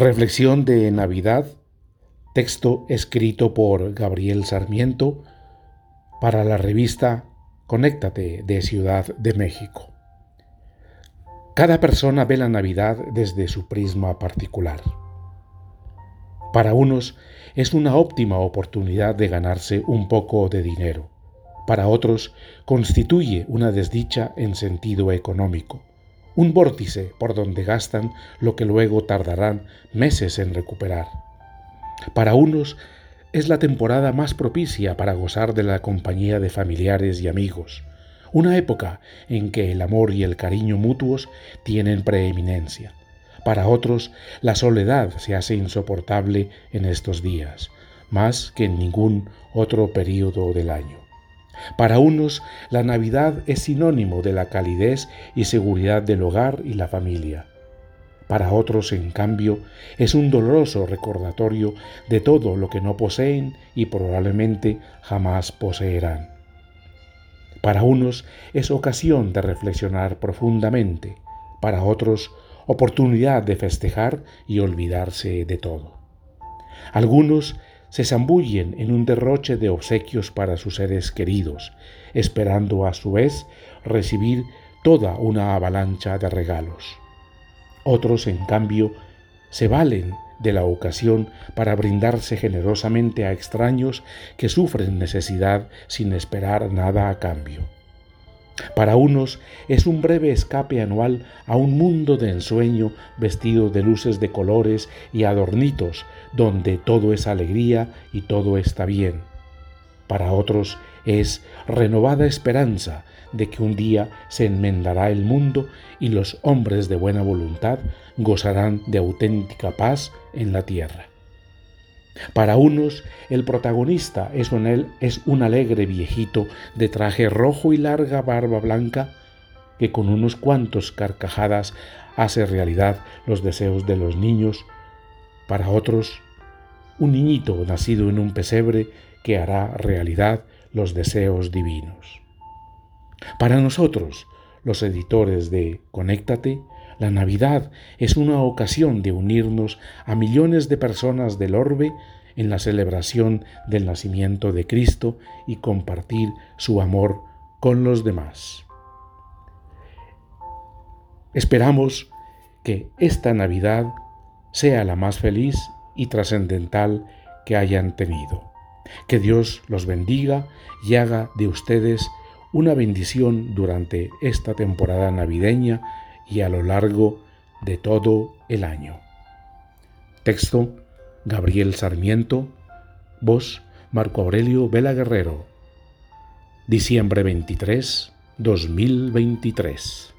Reflexión de Navidad, texto escrito por Gabriel Sarmiento para la revista Conéctate de Ciudad de México. Cada persona ve la Navidad desde su prisma particular. Para unos es una óptima oportunidad de ganarse un poco de dinero. Para otros constituye una desdicha en sentido económico un vórtice por donde gastan lo que luego tardarán meses en recuperar. Para unos es la temporada más propicia para gozar de la compañía de familiares y amigos, una época en que el amor y el cariño mutuos tienen preeminencia. Para otros, la soledad se hace insoportable en estos días, más que en ningún otro período del año. Para unos, la Navidad es sinónimo de la calidez y seguridad del hogar y la familia. Para otros, en cambio, es un doloroso recordatorio de todo lo que no poseen y probablemente jamás poseerán. Para unos es ocasión de reflexionar profundamente, para otros oportunidad de festejar y olvidarse de todo. Algunos se zambullen en un derroche de obsequios para sus seres queridos, esperando a su vez recibir toda una avalancha de regalos. Otros, en cambio, se valen de la ocasión para brindarse generosamente a extraños que sufren necesidad sin esperar nada a cambio. Para unos es un breve escape anual a un mundo de ensueño vestido de luces de colores y adornitos, donde todo es alegría y todo está bien. Para otros es renovada esperanza de que un día se enmendará el mundo y los hombres de buena voluntad gozarán de auténtica paz en la tierra. Para unos, el protagonista es un, es un alegre viejito de traje rojo y larga barba blanca que con unos cuantos carcajadas hace realidad los deseos de los niños. Para otros, un niñito nacido en un pesebre que hará realidad los deseos divinos. Para nosotros, los editores de Conéctate, la Navidad es una ocasión de unirnos a millones de personas del orbe en la celebración del nacimiento de Cristo y compartir su amor con los demás. Esperamos que esta Navidad sea la más feliz y trascendental que hayan tenido. Que Dios los bendiga y haga de ustedes una bendición durante esta temporada navideña y a lo largo de todo el año. Texto Gabriel Sarmiento, voz Marco Aurelio Vela Guerrero, diciembre 23, 2023.